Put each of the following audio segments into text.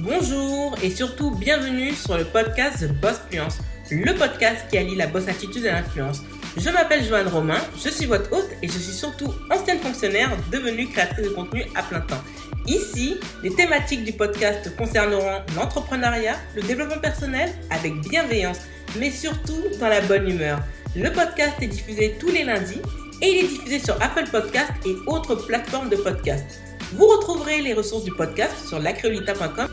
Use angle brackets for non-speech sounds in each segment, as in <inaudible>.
Bonjour et surtout bienvenue sur le podcast The Boss Fluence, le podcast qui allie la boss attitude et l'influence. Je m'appelle Joanne Romain, je suis votre hôte et je suis surtout ancienne fonctionnaire devenue créatrice de contenu à plein temps. Ici, les thématiques du podcast concerneront l'entrepreneuriat, le développement personnel avec bienveillance, mais surtout dans la bonne humeur. Le podcast est diffusé tous les lundis et il est diffusé sur Apple Podcast et autres plateformes de podcast. Vous retrouverez les ressources du podcast sur lacreolita.com.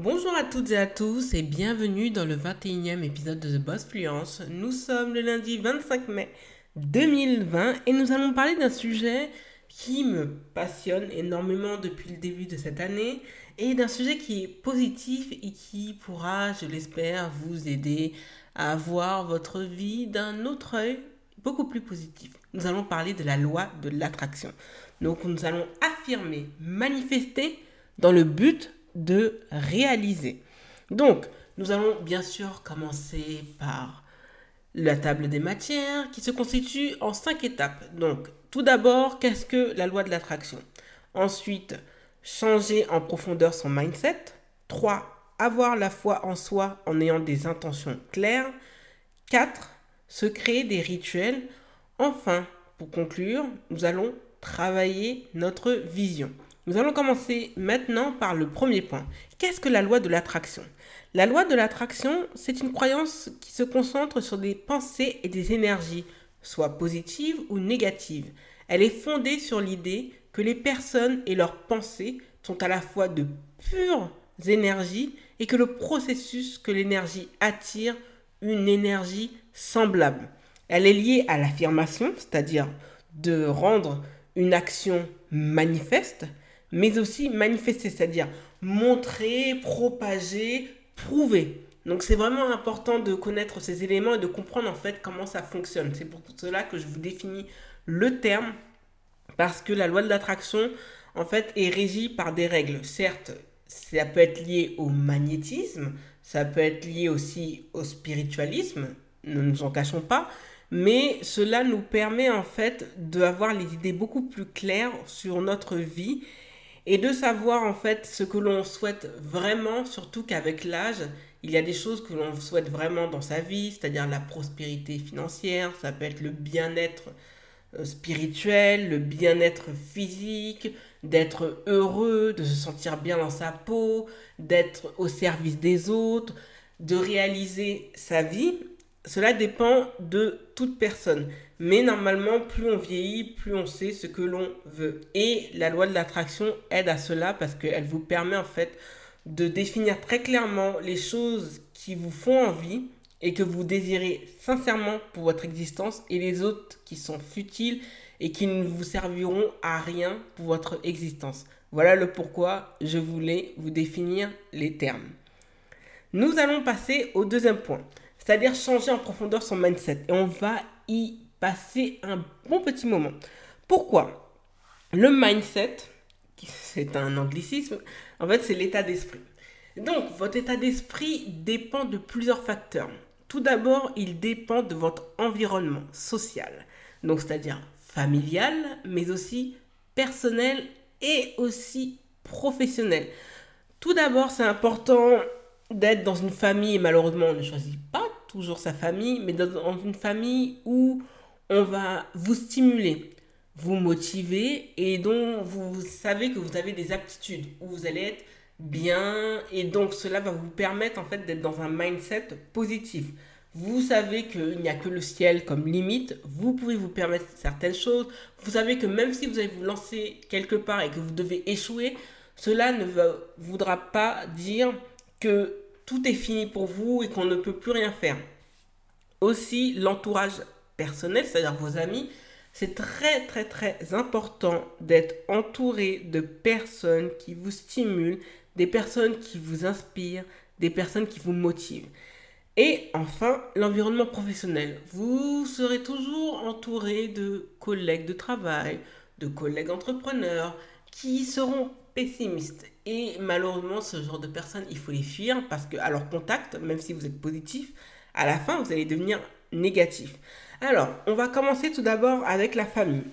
Bonjour à toutes et à tous et bienvenue dans le 21e épisode de The Boss Fluence. Nous sommes le lundi 25 mai 2020 et nous allons parler d'un sujet qui me passionne énormément depuis le début de cette année et d'un sujet qui est positif et qui pourra, je l'espère, vous aider à voir votre vie d'un autre œil beaucoup plus positif. Nous allons parler de la loi de l'attraction. Donc nous allons affirmer, manifester dans le but de réaliser. Donc nous allons bien sûr commencer par la table des matières qui se constitue en cinq étapes. Donc tout d'abord, qu'est-ce que la loi de l'attraction? Ensuite, changer en profondeur son mindset. 3. Avoir la foi en soi en ayant des intentions claires. 4. Se créer des rituels. Enfin, pour conclure, nous allons travailler notre vision. Nous allons commencer maintenant par le premier point. Qu'est-ce que la loi de l'attraction? La loi de l'attraction, c'est une croyance qui se concentre sur des pensées et des énergies, soit positives ou négatives. Elle est fondée sur l'idée que les personnes et leurs pensées sont à la fois de pures énergies et que le processus que l'énergie attire une énergie semblable. Elle est liée à l'affirmation, c'est-à-dire de rendre une action manifeste, mais aussi manifester, c'est-à-dire montrer, propager, prouver. Donc c'est vraiment important de connaître ces éléments et de comprendre en fait comment ça fonctionne. C'est pour cela que je vous définis le terme parce que la loi de l'attraction en fait est régie par des règles. Certes, ça peut être lié au magnétisme, ça peut être lié aussi au spiritualisme, ne nous en cachons pas, mais cela nous permet en fait d'avoir les idées beaucoup plus claires sur notre vie et de savoir en fait ce que l'on souhaite vraiment, surtout qu'avec l'âge, il y a des choses que l'on souhaite vraiment dans sa vie, c'est-à-dire la prospérité financière, ça peut être le bien-être euh, spirituel, le bien-être physique, d'être heureux, de se sentir bien dans sa peau, d'être au service des autres, de réaliser sa vie. Cela dépend de toute personne. Mais normalement, plus on vieillit, plus on sait ce que l'on veut. Et la loi de l'attraction aide à cela parce qu'elle vous permet en fait de définir très clairement les choses qui vous font envie et que vous désirez sincèrement pour votre existence et les autres qui sont futiles et qui ne vous serviront à rien pour votre existence. Voilà le pourquoi je voulais vous définir les termes. Nous allons passer au deuxième point, c'est-à-dire changer en profondeur son mindset. Et on va y passer un bon petit moment. Pourquoi? Le mindset, c'est un anglicisme, en fait c'est l'état d'esprit. Donc votre état d'esprit dépend de plusieurs facteurs. Tout d'abord, il dépend de votre environnement social, donc c'est-à-dire familial, mais aussi personnel et aussi professionnel. Tout d'abord, c'est important d'être dans une famille, malheureusement, on ne choisit pas toujours sa famille, mais dans une famille où on va vous stimuler, vous motiver et dont vous savez que vous avez des aptitudes, où vous allez être bien et donc cela va vous permettre en fait d'être dans un mindset positif. Vous savez qu'il n'y a que le ciel comme limite, vous pouvez vous permettre certaines choses, vous savez que même si vous allez vous lancer quelque part et que vous devez échouer, cela ne voudra pas dire que tout est fini pour vous et qu'on ne peut plus rien faire. Aussi, l'entourage personnel, c'est-à-dire vos amis, c'est très très très important d'être entouré de personnes qui vous stimulent, des personnes qui vous inspirent, des personnes qui vous motivent. Et enfin, l'environnement professionnel. Vous serez toujours entouré de collègues de travail, de collègues entrepreneurs qui seront pessimistes. Et malheureusement, ce genre de personnes, il faut les fuir parce qu'à leur contact, même si vous êtes positif, à la fin, vous allez devenir négatif. Alors, on va commencer tout d'abord avec la famille.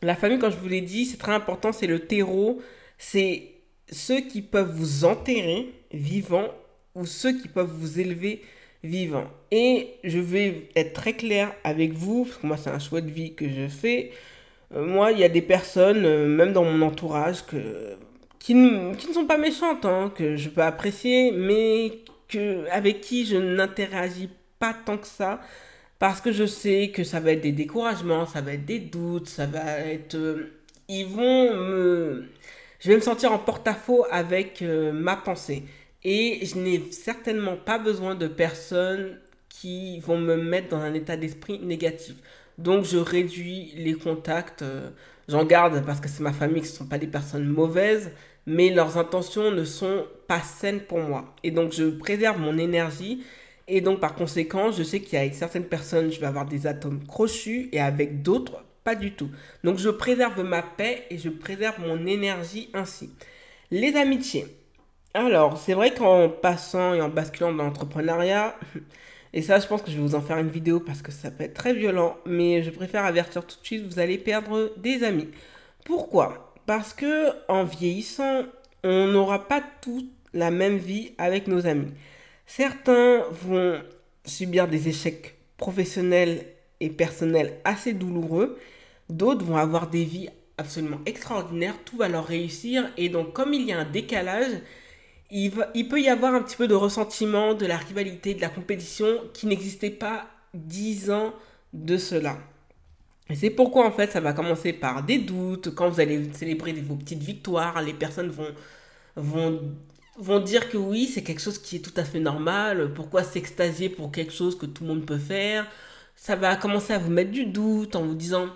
La famille, quand je vous l'ai dit, c'est très important, c'est le terreau, c'est ceux qui peuvent vous enterrer vivant ou ceux qui peuvent vous élever vivant. Et je vais être très clair avec vous, parce que moi c'est un choix de vie que je fais. Euh, moi, il y a des personnes, euh, même dans mon entourage, que, qui, ne, sont pas méchantes, hein, que je peux apprécier, mais avec qui je n'interagis pas tant que ça parce que je sais que ça va être des découragements, ça va être des doutes, ça va être... Euh, ils vont me... Je vais me sentir en porte-à-faux avec euh, ma pensée. Et je n'ai certainement pas besoin de personnes qui vont me mettre dans un état d'esprit négatif. Donc je réduis les contacts. Euh, j'en garde parce que c'est ma famille, ce ne sont pas des personnes mauvaises, mais leurs intentions ne sont pas saines pour moi. Et donc je préserve mon énergie et donc, par conséquent, je sais qu'avec certaines personnes, je vais avoir des atomes crochus et avec d'autres, pas du tout. Donc, je préserve ma paix et je préserve mon énergie ainsi. Les amitiés. Alors, c'est vrai qu'en passant et en basculant dans l'entrepreneuriat, et ça, je pense que je vais vous en faire une vidéo parce que ça peut être très violent, mais je préfère avertir tout de suite, vous allez perdre des amis. Pourquoi? Parce que en vieillissant, on n'aura pas toute la même vie avec nos amis. Certains vont subir des échecs professionnels et personnels assez douloureux. D'autres vont avoir des vies absolument extraordinaires. Tout va leur réussir. Et donc, comme il y a un décalage, il, peut y avoir un petit peu de ressentiment, de la rivalité, de la compétition qui n'existait pas dix ans de cela. C'est pourquoi en fait ça va commencer par des doutes. Quand vous allez célébrer vos petites victoires, les personnes vont vont dire que oui, c'est quelque chose qui est tout à fait normal. Pourquoi s'extasier pour quelque chose que tout le monde peut faire? Ça va commencer à vous mettre du doute en vous disant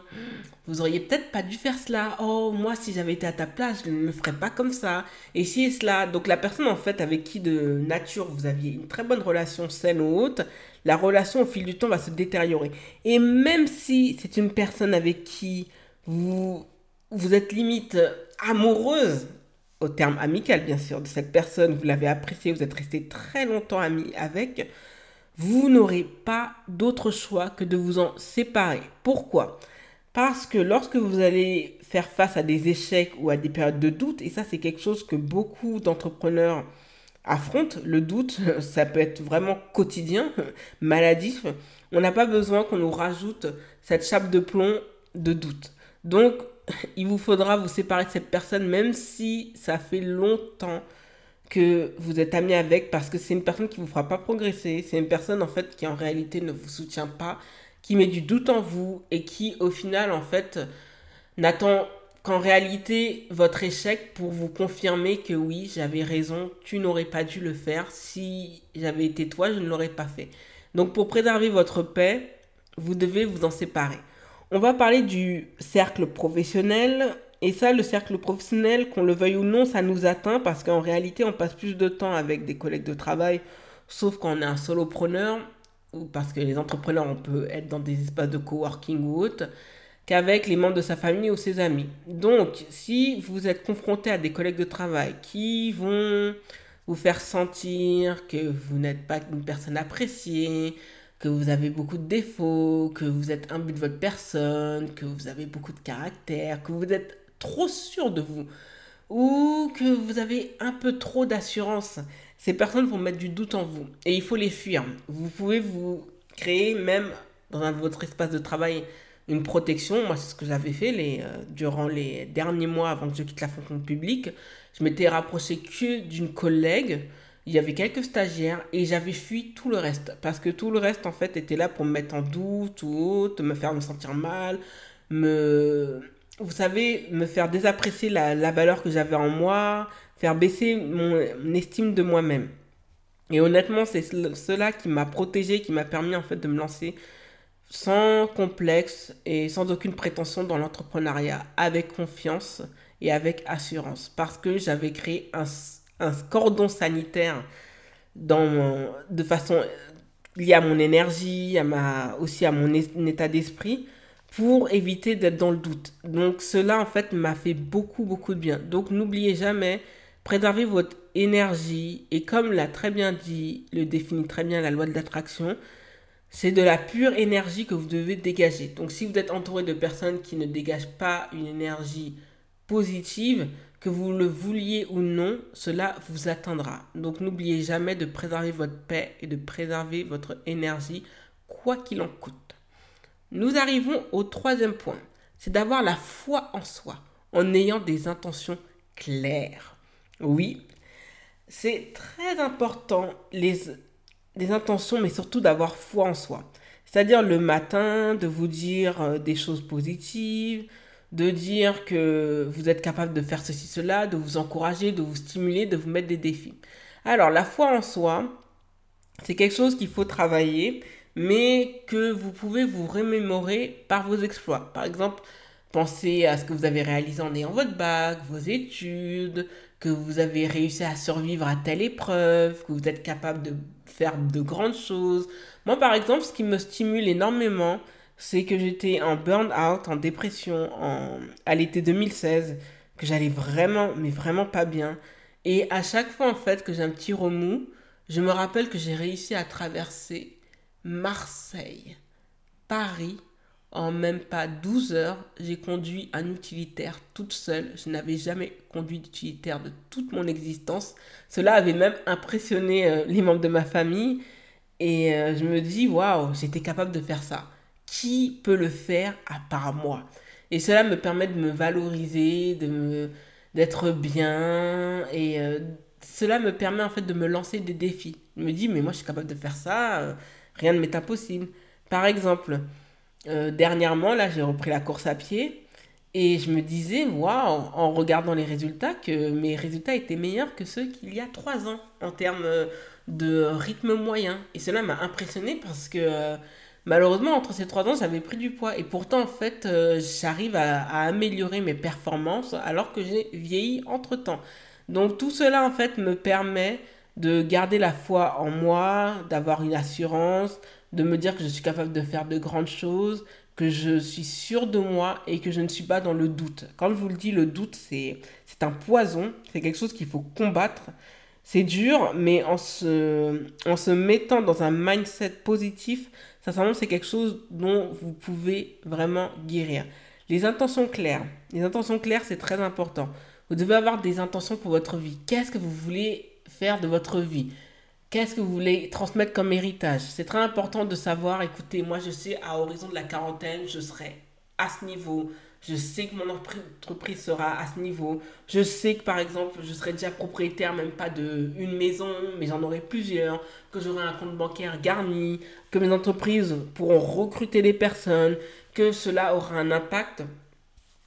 vous auriez peut-être pas dû faire cela. Oh, moi, si j'avais été à ta place, je ne le ferais pas comme ça. Et si cela. Donc, la personne, en fait, avec qui de nature vous aviez une très bonne relation saine ou haute, la relation au fil du temps va se détériorer. Et même si c'est une personne avec qui vous, vous êtes limite amoureuse, au terme amical bien sûr, de cette personne, vous l'avez apprécié, vous êtes resté très longtemps ami avec, vous n'aurez pas d'autre choix que de vous en séparer. Pourquoi? Parce que lorsque vous allez faire face à des échecs ou à des périodes de doute, et ça c'est quelque chose que beaucoup d'entrepreneurs affrontent, le doute, <laughs> ça peut être vraiment quotidien, <laughs> maladif, on n'a pas besoin qu'on nous rajoute cette chape de plomb de doute. Donc, <laughs> il vous faudra vous séparer de cette personne, même si ça fait longtemps que vous êtes ami avec, parce que c'est une personne qui vous fera pas progresser. C'est une personne, en fait, qui en réalité ne vous soutient pas, qui met du doute en vous et qui, au final, en fait, n'attend qu'en réalité votre échec pour vous confirmer que oui, j'avais raison, tu n'aurais pas dû le faire. Si j'avais été toi, je ne l'aurais pas fait. Donc, pour préserver votre paix, vous devez vous en séparer. On va parler du cercle professionnel. Et ça, le cercle professionnel, qu'on le veuille ou non, ça nous atteint parce qu'en réalité, on passe plus de temps avec des collègues de travail, sauf quand on est un solopreneur, ou parce que les entrepreneurs, on peut être dans des espaces de coworking ou autre, qu'avec les membres de sa famille ou ses amis. Donc, si vous êtes confronté à des collègues de travail qui vont vous faire sentir que vous n'êtes pas une personne appréciée, que vous avez beaucoup de défauts, que vous êtes imbu de votre personne, que vous avez beaucoup de caractère, que vous êtes trop sûr de vous, ou que vous avez un peu trop d'assurance. Ces personnes vont mettre du doute en vous et il faut les fuir. Vous pouvez vous créer même dans votre espace de travail une protection. Moi, c'est ce que j'avais fait euh, durant les derniers mois avant que je quitte la fonction publique. Je m'étais rapproché que d'une collègue il y avait quelques stagiaires et j'avais fui tout le reste. Parce que tout le reste, en fait, était là pour me mettre en doute ou autre, me faire me sentir mal, me... Vous savez, me faire désapprécier la, la valeur que j'avais en moi, faire baisser mon, estime de moi-même. Et honnêtement, c'est cela qui m'a protégé, qui m'a permis en fait de me lancer sans complexe et sans aucune prétention dans l'entrepreneuriat, avec confiance et avec assurance. Parce que j'avais créé un, un cordon sanitaire dans de façon liée à mon énergie, à ma, aussi à mon état d'esprit, pour éviter d'être dans le doute. Donc cela, en fait, m'a fait beaucoup, beaucoup de bien. Donc n'oubliez jamais, préservez votre énergie, et comme l'a très bien dit, le définit très bien la loi de l'attraction, c'est de la pure énergie que vous devez dégager. Donc si vous êtes entouré de personnes qui ne dégagent pas une énergie positive, que vous le vouliez ou non, cela vous atteindra. Donc n'oubliez jamais de préserver votre paix et de préserver votre énergie, quoi qu'il en coûte. Nous arrivons au troisième point, c'est d'avoir la foi en soi, en ayant des intentions claires. Oui, c'est très important les, intentions, mais surtout d'avoir foi en soi. C'est-à-dire le matin, de vous dire euh, des choses positives, de dire que vous êtes capable de faire ceci, cela, de vous encourager, de vous stimuler, de vous mettre des défis. Alors, la foi en soi, c'est quelque chose qu'il faut travailler, mais que vous pouvez vous remémorer par vos exploits. Par exemple, pensez à ce que vous avez réalisé en ayant votre bac, vos études, que vous avez réussi à survivre à telle épreuve, que vous êtes capable de faire de grandes choses. Moi, par exemple, ce qui me stimule énormément, c'est que j'étais en burn-out, en dépression en, à l'été 2016, que j'allais vraiment, mais vraiment pas bien. Et à chaque fois, en fait, que j'ai un petit remous, je me rappelle que j'ai réussi à traverser Marseille, Paris, en même pas 12 heures. J'ai conduit un utilitaire toute seule. Je n'avais jamais conduit d'utilitaire de toute mon existence. Cela avait même impressionné euh, les membres de ma famille. Et euh, je me dis, waouh, j'étais capable de faire ça qui peut le faire à part moi? Et cela me permet de me valoriser, de d'être bien et euh, cela me permet en fait de me lancer des défis. Je me dis mais moi je suis capable de faire ça, rien ne m'est impossible. Par exemple, euh, dernièrement là j'ai repris la course à pied et je me disais waouh en regardant les résultats que mes résultats étaient meilleurs que ceux qu'il y a trois ans en termes de rythme moyen et cela m'a impressionné parce que malheureusement, entre ces trois ans, j'avais pris du poids. Et pourtant, en fait, euh, j'arrive à, améliorer mes performances alors que j'ai vieilli entre-temps. Donc tout cela, en fait, me permet de garder la foi en moi, d'avoir une assurance, de me dire que je suis capable de faire de grandes choses, que je suis sûr de moi et que je ne suis pas dans le doute. Quand je vous le dis, le doute, c'est un poison, c'est quelque chose qu'il faut combattre. C'est dur, mais en se, en se mettant dans un mindset positif, sincèrement, c'est quelque chose dont vous pouvez vraiment guérir. Les intentions claires. Les intentions claires, c'est très important. Vous devez avoir des intentions pour votre vie. Qu'est-ce que vous voulez faire de votre vie. Qu'est-ce que vous voulez transmettre comme héritage? C'est très important de savoir, écoutez, moi je sais, à horizon de la quarantaine, je serai à ce niveau, je sais que mon entreprise sera à ce niveau. Je sais que par exemple, je serai déjà propriétaire même pas de une maison, mais j'en aurai plusieurs, que j'aurai un compte bancaire garni, que mes entreprises pourront recruter des personnes, que cela aura un impact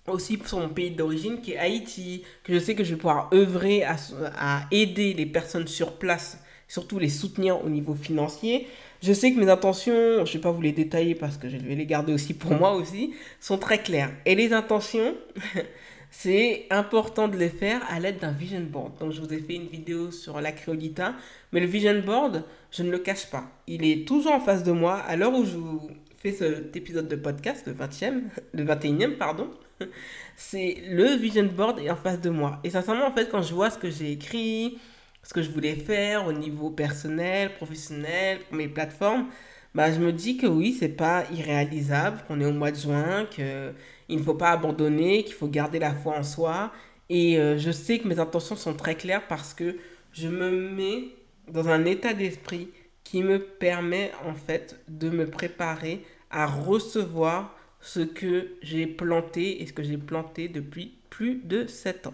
aussi sur mon pays d'origine qui est Haïti, que je sais que je vais pouvoir œuvrer à, aider les personnes sur place, surtout les soutenir au niveau financier. Je sais que mes intentions, je ne vais pas vous les détailler parce que je vais les garder aussi pour moi aussi, sont très claires. Et les intentions, <laughs> c'est important de les faire à l'aide d'un vision board. Donc je vous ai fait une vidéo sur la créolita, mais le vision board, je ne le cache pas. Il est toujours en face de moi à l'heure où je vous fais cet épisode de podcast, le 20e, le 21e, pardon. <laughs> C'est le vision board est en face de moi. Et sincèrement, en fait, quand je vois ce que j'ai écrit, ce que je voulais faire au niveau personnel, professionnel, mes plateformes, bah, je me dis que oui, c'est pas irréalisable, qu'on est au mois de juin, qu'il ne faut pas abandonner, qu'il faut garder la foi en soi. Et euh, je sais que mes intentions sont très claires parce que je me mets dans un état d'esprit qui me permet en fait de me préparer à recevoir ce que j'ai planté et ce que j'ai planté depuis plus de 7 ans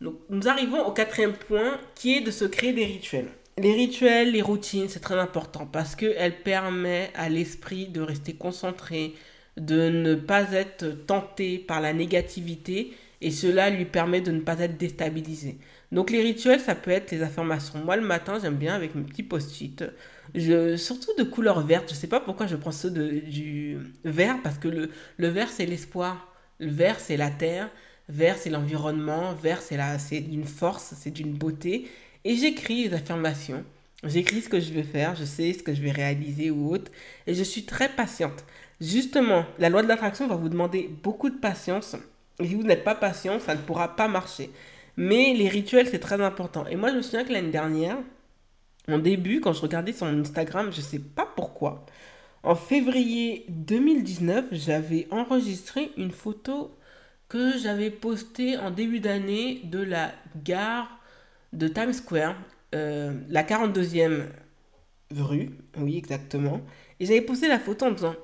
nous arrivons au quatrième point qui est de se créer des rituels. Les rituels, les routines, c'est très important parce qu'elles permettent à l'esprit de rester concentré, de ne pas être tenté par la négativité et cela lui permet de ne pas être déstabilisé. Donc les rituels, ça peut être les affirmations. Moi le matin, j'aime bien avec mes petits post-it, surtout de couleur verte. Je ne sais pas pourquoi je prends ceux de, du vert parce que le, le vert c'est l'espoir, le vert c'est la terre, Vert, c'est l'environnement. Vert, c'est la, c'est d'une force, c'est d'une beauté. Et j'écris les affirmations. J'écris ce que je veux faire, je sais ce que je vais réaliser ou autre. Et je suis très patiente. Justement, la loi de l'attraction va vous demander beaucoup de patience. Si vous n'êtes pas patient, ça ne pourra pas marcher. Mais les rituels, c'est très important. Et moi, je me souviens que l'année dernière, En début, quand je regardais son Instagram, je sais pas pourquoi. En février 2019, j'avais enregistré une photo que j'avais postée en début d'année de la gare de Times Square, euh, la 42e rue, oui exactement. Et j'avais posté la photo en disant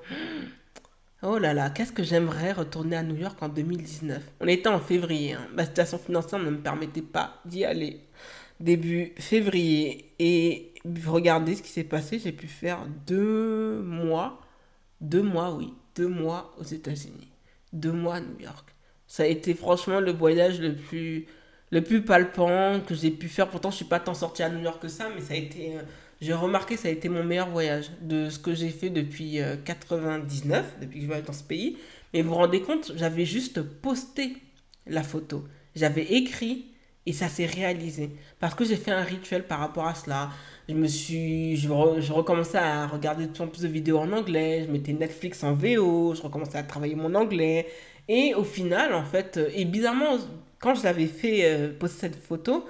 Oh là là, qu'est-ce que j'aimerais retourner à New York en 2019. On était en février, hein. ma situation financière ne me permettait pas d'y aller début février. Et regardez ce qui s'est passé, j'ai pu faire deux mois, deux mois, oui, deux mois aux États-Unis, deux mois à New York. Ça a été franchement le voyage le plus, le plus palpant que j'ai pu faire. Pourtant, je suis pas tant sortie à New York que ça, mais ça a été, euh, j'ai remarqué, ça a été mon meilleur voyage de ce que j'ai fait depuis 99, euh, depuis que je vais dans ce pays. Mais vous vous rendez compte, j'avais juste posté la photo. J'avais écrit et ça s'est réalisé. Parce que j'ai fait un rituel par rapport à cela. Je me suis. Je, recommençais à regarder de plus en plus de vidéos en anglais. Je mettais Netflix en VO. Je recommençais à travailler mon anglais. Et au final, en fait, euh, et bizarrement, quand je l'avais fait euh, cette photo,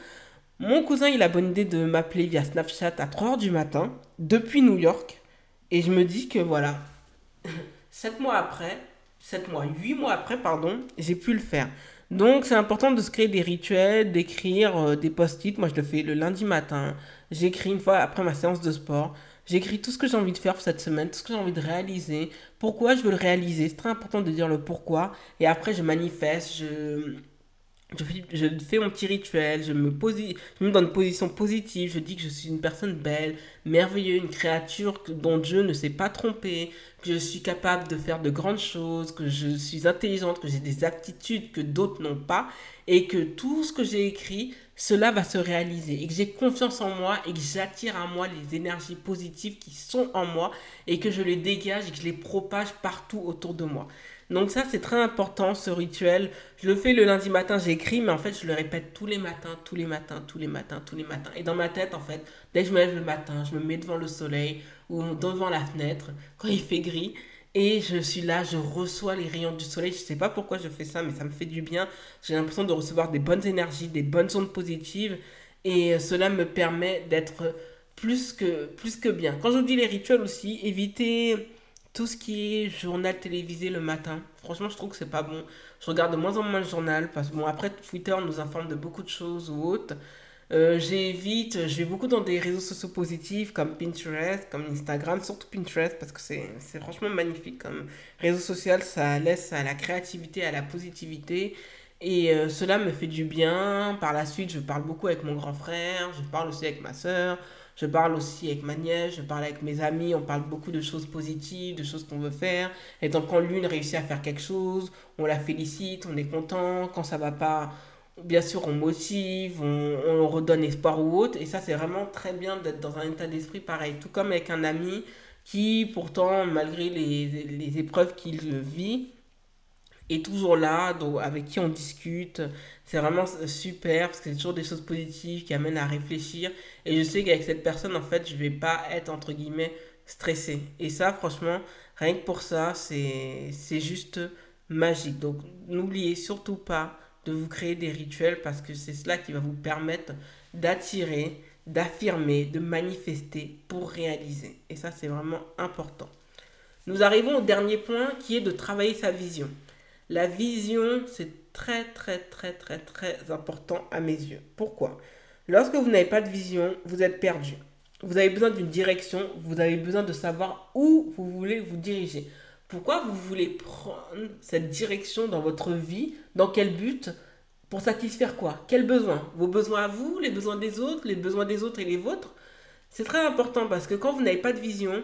mon cousin, il a bonne idée de m'appeler via Snapchat à 3h du matin, depuis New York. Et je me dis que voilà, <laughs> 7 mois après, 7 mois, 8 mois après, pardon, j'ai pu le faire. Donc c'est important de se créer des rituels, d'écrire euh, des post-it. Moi je le fais le lundi matin. J'écris une fois après ma séance de sport. J'écris tout ce que j'ai envie de faire cette semaine, tout ce que j'ai envie de réaliser, pourquoi je veux le réaliser? C'est très important de dire le pourquoi. Et après je manifeste, je je fais, mon petit rituel, je me, posi je me mets dans une position positive, je dis que je suis une personne belle, merveilleuse, une créature dont Dieu ne s'est pas trompé, que je suis capable de faire de grandes choses, que je suis intelligente, que j'ai des aptitudes que d'autres n'ont pas, et que tout ce que j'ai écrit, cela va se réaliser, et que j'ai confiance en moi, et que j'attire à moi les énergies positives qui sont en moi, et que je les dégage et que je les propage partout autour de moi. Donc ça, c'est très important, ce rituel. Je le fais le lundi matin, j'écris, mais en fait, je le répète tous les matins, tous les matins, tous les matins, tous les matins. Et dans ma tête, en fait, dès que je me lève le matin, je me mets devant le soleil ou devant la fenêtre, quand il fait gris, et je suis là, je reçois les rayons du soleil. Je ne sais pas pourquoi je fais ça, mais ça me fait du bien. J'ai l'impression de recevoir des bonnes énergies, des bonnes ondes positives. Et cela me permet d'être plus que, plus que bien. Quand je vous dis les rituels aussi, évitez tout ce qui est journal télévisé le matin, franchement, je trouve que c'est pas bon. Je regarde de moins en moins le journal parce que, bon, après, Twitter nous informe de beaucoup de choses ou autres. Euh, j'évite, je vais beaucoup dans des réseaux sociaux positifs comme Pinterest, comme Instagram, surtout Pinterest parce que c'est franchement magnifique comme réseau social, ça laisse à la créativité, à la positivité et euh, cela me fait du bien. Par la suite, je parle beaucoup avec mon grand frère, je parle aussi avec ma soeur, je parle aussi avec ma nièce, je parle avec mes amis, on parle beaucoup de choses positives, de choses qu'on veut faire. Et donc quand l'une réussit à faire quelque chose, on la félicite, on est content. Quand ça va pas, bien sûr, on motive, on, on redonne espoir ou autre. Et ça, c'est vraiment très bien d'être dans un état d'esprit pareil. Tout comme avec un ami qui, pourtant, malgré les, les épreuves qu'il vit, est toujours là, donc avec qui on discute. C'est vraiment super parce que c'est toujours des choses positives qui amènent à réfléchir. Et je sais qu'avec cette personne, en fait, je vais pas être entre guillemets stressé. Et ça, franchement, rien que pour ça, c'est juste magique. Donc, n'oubliez surtout pas de vous créer des rituels parce que c'est cela qui va vous permettre d'attirer, d'affirmer, de manifester pour réaliser. Et ça, c'est vraiment important. Nous arrivons au dernier point qui est de travailler sa vision. La vision, c'est très, très, très, très, très important à mes yeux. Pourquoi? Lorsque vous n'avez pas de vision, vous êtes perdu. Vous avez besoin d'une direction, vous avez besoin de savoir où vous voulez vous diriger. Pourquoi vous voulez prendre cette direction dans votre vie? Dans quel but? Pour satisfaire quoi? Quels besoins Vos besoins à vous, les besoins des autres, les besoins des autres et les vôtres? C'est très important parce que quand vous n'avez pas de vision,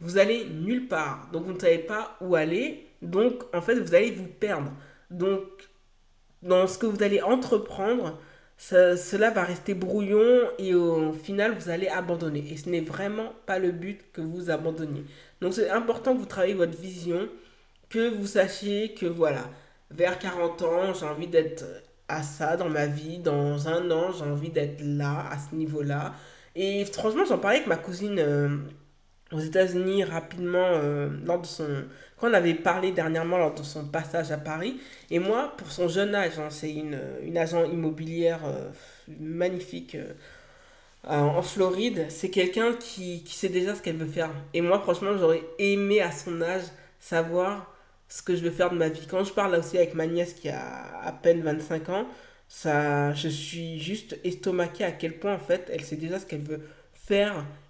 vous allez nulle part. Donc vous ne savez pas où aller donc, en fait, vous allez vous perdre. Donc, dans ce que vous allez entreprendre, cela va rester brouillon et au final, vous allez abandonner. Et ce n'est vraiment pas le but que vous abandonniez. Donc, c'est important que vous travaillez votre vision, que vous sachiez que voilà, vers 40 ans, j'ai envie d'être à ça dans ma vie. Dans un an, j'ai envie d'être là, à ce niveau-là. Et franchement, j'en parlais avec ma cousine euh, aux États-Unis rapidement euh, lors de son quand on avait parlé dernièrement lors de son passage à Paris. Et moi, pour son jeune âge, hein, c'est une, une agent immobilière euh, magnifique. Euh, en Floride, c'est quelqu'un qui, qui sait déjà ce qu'elle veut faire. Et moi, franchement, j'aurais aimé à son âge savoir ce que je veux faire de ma vie. Quand je parle aussi avec ma nièce qui a à peine 25 ans, ça, je suis juste estomaquée à quel point en fait elle sait déjà ce qu'elle veut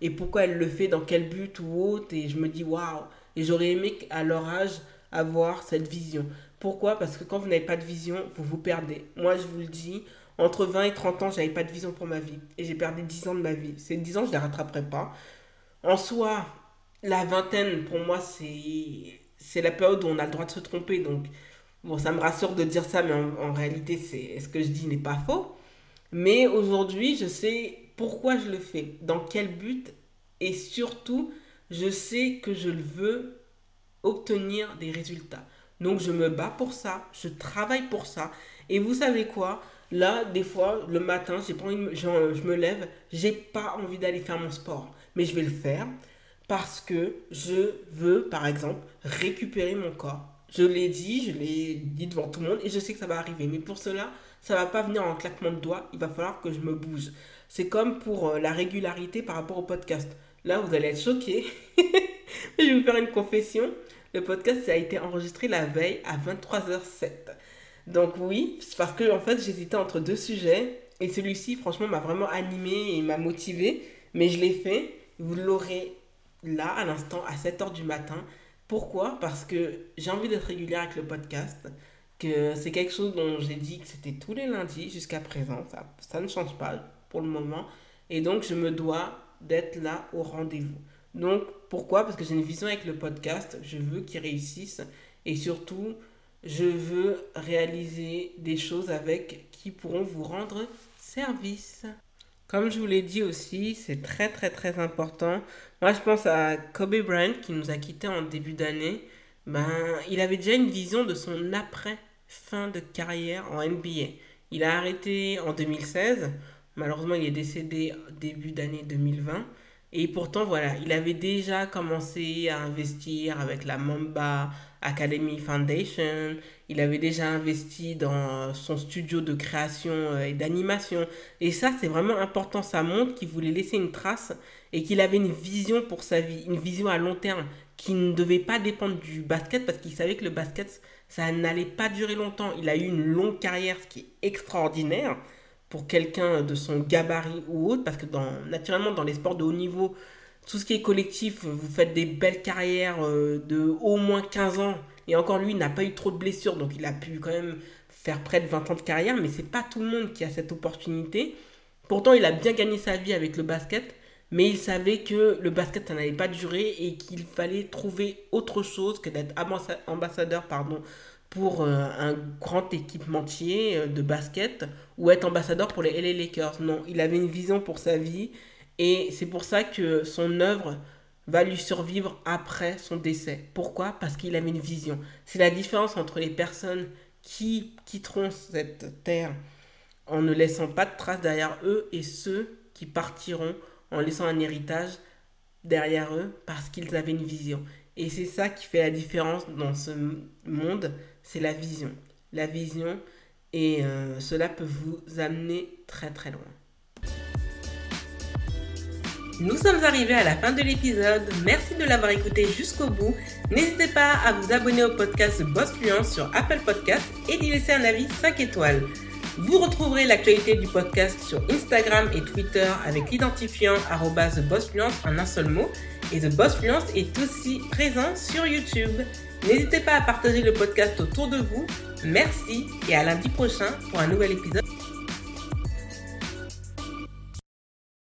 et pourquoi elle le fait, dans quel but ou autre. Et je me dis waouh! Et j'aurais aimé à leur âge avoir cette vision. Pourquoi? Parce que quand vous n'avez pas de vision, vous vous perdez. Moi, je vous le dis, entre 20 et 30 ans, j'avais pas de vision pour ma vie. Et j'ai perdu 10 ans de ma vie. Ces 10 ans, je ne les rattraperai pas. En soi, la vingtaine, pour moi, c'est c'est la période où on a le droit de se tromper. Donc, bon, ça me rassure de dire ça, mais en, réalité, c'est ce que je dis n'est pas faux. Mais aujourd'hui, je sais pourquoi je le fais, dans quel but, et surtout, je sais que je veux obtenir des résultats. Donc, je me bats pour ça, je travaille pour ça. Et vous savez quoi? Là, des fois, le matin, je me lève, j'ai pas envie d'aller faire mon sport, mais je vais le faire parce que je veux, par exemple, récupérer mon corps. Je l'ai dit, je l'ai dit devant tout le monde et je sais que ça va arriver. Mais pour cela, ça va pas venir en claquement de doigts. Il va falloir que je me bouge. C'est comme pour euh, la régularité par rapport au podcast. Là, vous allez être choqués. <laughs> je vais vous faire une confession. Le podcast ça a été enregistré la veille à 23h07. Donc oui, c'est parce que en fait, j'hésitais entre deux sujets et celui-ci franchement m'a vraiment animé et m'a motivé, mais je l'ai fait. Vous l'aurez là, à l'instant, à 7h du matin. Pourquoi? Parce que j'ai envie d'être régulière avec le podcast, que c'est quelque chose dont j'ai dit que c'était tous les lundis jusqu'à présent. Ça, ça ne change pas pour le moment. Et donc, je me dois d'être là au rendez-vous. Donc, pourquoi? Parce que j'ai une vision avec le podcast. Je veux qu'il réussisse. Et surtout, je veux réaliser des choses avec qui pourront vous rendre service. Comme je vous l'ai dit aussi, c'est très très très important. Moi, je pense à Kobe Bryant qui nous a quittés en début d'année. Ben, il avait déjà une vision de son après fin de carrière en NBA. Il a arrêté en 2016. Malheureusement, il est décédé début d'année 2020. Et pourtant, voilà, il avait déjà commencé à investir avec la Mamba Academy Foundation. Il avait déjà investi dans son studio de création euh, et d'animation. Et ça, c'est vraiment important. Ça montre qu'il voulait laisser une trace et qu'il avait une vision pour sa vie, une vision à long terme qui ne devait pas dépendre du basket parce qu'il savait que le basket, ça n'allait pas durer longtemps. Il a eu une longue carrière, ce qui est extraordinaire pour quelqu'un de son gabarit ou autre, parce que naturellement, dans les sports de haut niveau, tout ce qui est collectif, vous faites des belles carrières euh, de au moins 15 ans. Et encore lui, n'a pas eu trop de blessures, donc il a pu quand même faire près de 20 ans de carrière, mais c'est pas tout le monde qui a cette opportunité. Pourtant, il a bien gagné sa vie avec le basket, mais il savait que le basket, ça n'allait pas durer et qu'il fallait trouver autre chose que d'être ambassadeur pardon, pour euh, un grand équipementier euh, de basket ou être ambassadeur pour les LA Lakers. Non, il avait une vision pour sa vie et c'est pour ça que son œuvre va lui survivre après son décès. Pourquoi? Parce qu'il avait une vision. C'est la différence entre les personnes qui quitteront cette terre en ne laissant pas de traces derrière eux et ceux qui partiront en laissant un héritage derrière eux parce qu'ils avaient une vision. Et c'est ça qui fait la différence dans ce monde, c'est la vision. La vision, et euh, cela peut vous amener très très loin. Nous sommes arrivés à la fin de l'épisode. Merci de l'avoir écouté jusqu'au bout. N'hésitez pas à vous abonner au podcast Boss Fluence sur Apple Podcast et d'y laisser un avis 5 étoiles. Vous retrouverez l'actualité du podcast sur Instagram et Twitter avec l'identifiant @bossfluence en un seul mot. Et The est aussi présent sur YouTube. N'hésitez pas à partager le podcast autour de vous. Merci et à lundi prochain pour un nouvel épisode.